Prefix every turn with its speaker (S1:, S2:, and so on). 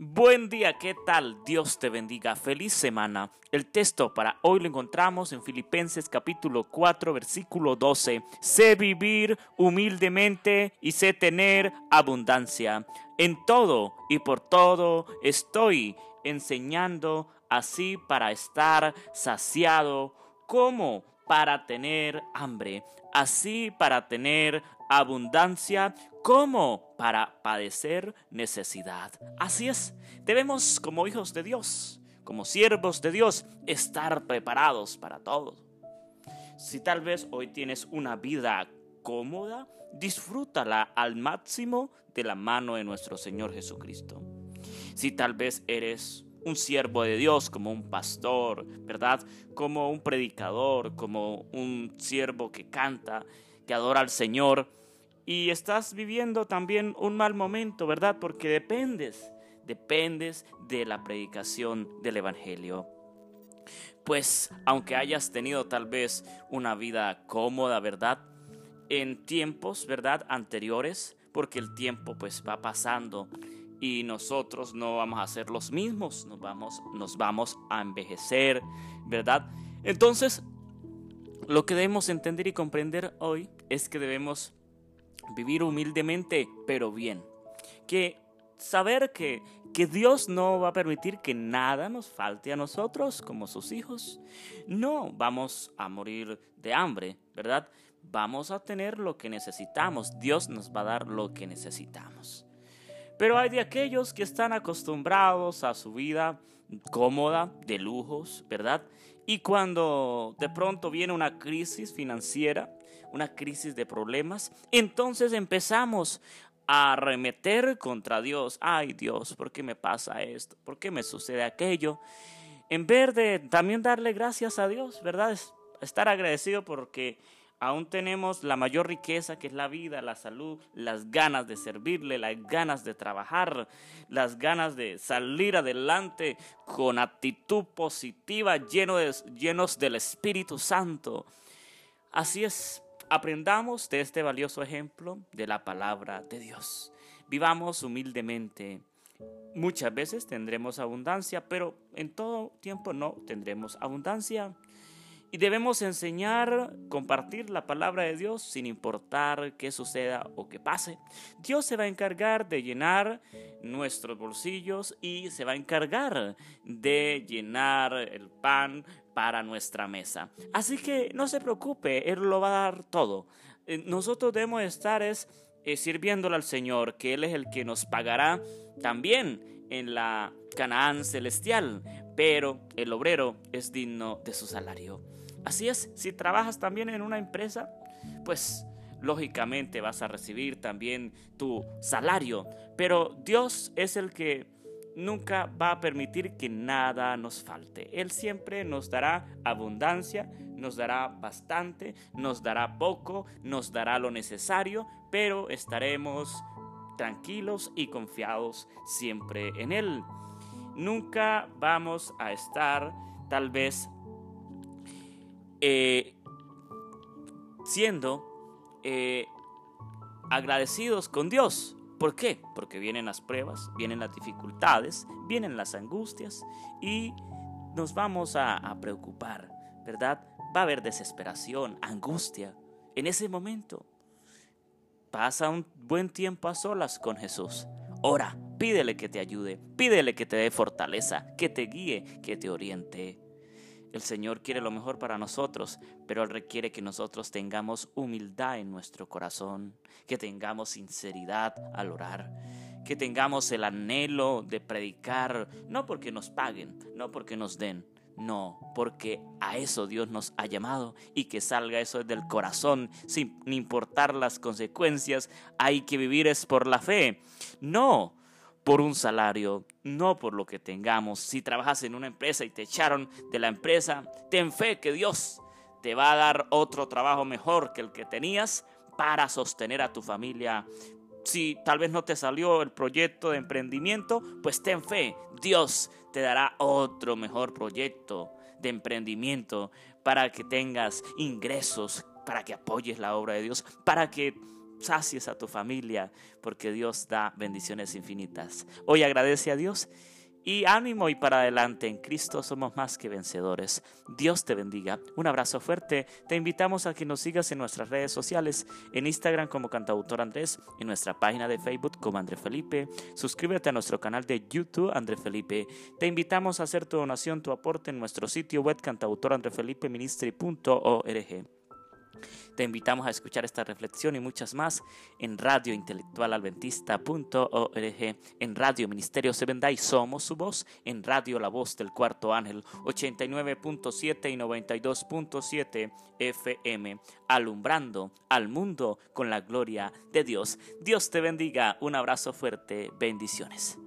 S1: Buen día, ¿qué tal? Dios te bendiga. Feliz semana. El texto para hoy lo encontramos en Filipenses capítulo 4 versículo 12. Sé vivir humildemente y sé tener abundancia. En todo y por todo estoy enseñando así para estar saciado como para tener hambre, así para tener abundancia como para padecer necesidad. Así es, debemos como hijos de Dios, como siervos de Dios, estar preparados para todo. Si tal vez hoy tienes una vida cómoda, disfrútala al máximo de la mano de nuestro Señor Jesucristo. Si tal vez eres un siervo de Dios, como un pastor, ¿verdad? Como un predicador, como un siervo que canta, que adora al Señor, y estás viviendo también un mal momento, ¿verdad? Porque dependes, dependes de la predicación del Evangelio. Pues aunque hayas tenido tal vez una vida cómoda, ¿verdad? En tiempos, ¿verdad? Anteriores, porque el tiempo pues va pasando y nosotros no vamos a ser los mismos, nos vamos, nos vamos a envejecer, ¿verdad? Entonces, lo que debemos entender y comprender hoy es que debemos vivir humildemente, pero bien. Que saber que, que Dios no va a permitir que nada nos falte a nosotros como sus hijos. No vamos a morir de hambre, ¿verdad? Vamos a tener lo que necesitamos. Dios nos va a dar lo que necesitamos. Pero hay de aquellos que están acostumbrados a su vida cómoda, de lujos, ¿verdad? Y cuando de pronto viene una crisis financiera, una crisis de problemas, entonces empezamos a arremeter contra Dios. Ay Dios, ¿por qué me pasa esto? ¿Por qué me sucede aquello? En vez de también darle gracias a Dios, ¿verdad? Estar agradecido porque aún tenemos la mayor riqueza que es la vida, la salud, las ganas de servirle, las ganas de trabajar, las ganas de salir adelante con actitud positiva, llenos del Espíritu Santo. Así es, Aprendamos de este valioso ejemplo de la palabra de Dios. Vivamos humildemente. Muchas veces tendremos abundancia, pero en todo tiempo no tendremos abundancia. Y debemos enseñar, compartir la palabra de Dios sin importar qué suceda o qué pase. Dios se va a encargar de llenar nuestros bolsillos y se va a encargar de llenar el pan para nuestra mesa. Así que no se preocupe, Él lo va a dar todo. Eh, nosotros debemos estar es, eh, sirviéndole al Señor, que Él es el que nos pagará también en la Canaán celestial, pero el obrero es digno de su salario. Así es, si trabajas también en una empresa, pues lógicamente vas a recibir también tu salario, pero Dios es el que nunca va a permitir que nada nos falte. Él siempre nos dará abundancia, nos dará bastante, nos dará poco, nos dará lo necesario, pero estaremos tranquilos y confiados siempre en Él. Nunca vamos a estar tal vez eh, siendo eh, agradecidos con Dios. ¿Por qué? Porque vienen las pruebas, vienen las dificultades, vienen las angustias y nos vamos a, a preocupar, ¿verdad? Va a haber desesperación, angustia. En ese momento, pasa un buen tiempo a solas con Jesús. Ora, pídele que te ayude, pídele que te dé fortaleza, que te guíe, que te oriente. El Señor quiere lo mejor para nosotros, pero Él requiere que nosotros tengamos humildad en nuestro corazón, que tengamos sinceridad al orar, que tengamos el anhelo de predicar, no porque nos paguen, no porque nos den, no, porque a eso Dios nos ha llamado y que salga eso del corazón sin importar las consecuencias. Hay que vivir es por la fe. No, por un salario, no por lo que tengamos. Si trabajas en una empresa y te echaron de la empresa, ten fe que Dios te va a dar otro trabajo mejor que el que tenías para sostener a tu familia. Si tal vez no te salió el proyecto de emprendimiento, pues ten fe, Dios te dará otro mejor proyecto de emprendimiento para que tengas ingresos, para que apoyes la obra de Dios, para que sacies a tu familia, porque Dios da bendiciones infinitas. Hoy agradece a Dios y ánimo y para adelante, en Cristo somos más que vencedores. Dios te bendiga. Un abrazo fuerte. Te invitamos a que nos sigas en nuestras redes sociales, en Instagram como Cantautor Andrés, en nuestra página de Facebook como André Felipe. Suscríbete a nuestro canal de YouTube André Felipe. Te invitamos a hacer tu donación, tu aporte en nuestro sitio web cantautorandrefelipeministry.org. Te invitamos a escuchar esta reflexión y muchas más en radiointelectualadventista.org, en Radio Ministerio Sebendai Somos su voz, en Radio La Voz del Cuarto Ángel 89.7 y 92.7 FM, alumbrando al mundo con la gloria de Dios. Dios te bendiga, un abrazo fuerte, bendiciones.